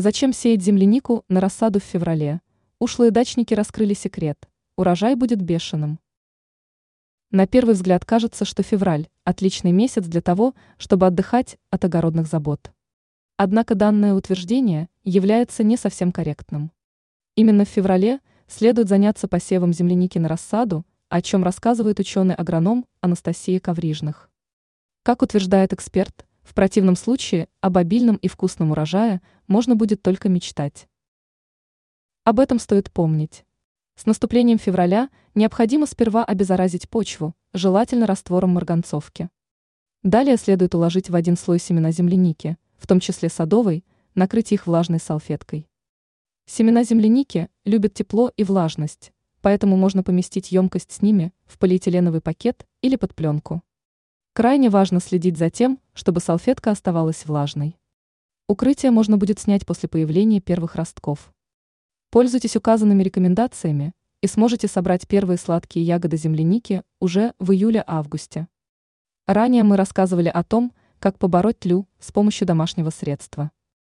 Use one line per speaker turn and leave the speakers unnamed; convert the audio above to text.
Зачем сеять землянику на рассаду в феврале? Ушлые дачники раскрыли секрет. Урожай будет бешеным. На первый взгляд кажется, что февраль – отличный месяц для того, чтобы отдыхать от огородных забот. Однако данное утверждение является не совсем корректным. Именно в феврале следует заняться посевом земляники на рассаду, о чем рассказывает ученый-агроном Анастасия Коврижных. Как утверждает эксперт, в противном случае об обильном и вкусном урожае можно будет только мечтать. Об этом стоит помнить. С наступлением февраля необходимо сперва обеззаразить почву, желательно раствором марганцовки. Далее следует уложить в один слой семена земляники, в том числе садовой, накрыть их влажной салфеткой. Семена земляники любят тепло и влажность, поэтому можно поместить емкость с ними в полиэтиленовый пакет или под пленку. Крайне важно следить за тем, чтобы салфетка оставалась влажной. Укрытие можно будет снять после появления первых ростков. Пользуйтесь указанными рекомендациями и сможете собрать первые сладкие ягоды земляники уже в июле-августе. Ранее мы рассказывали о том, как побороть тлю с помощью домашнего средства.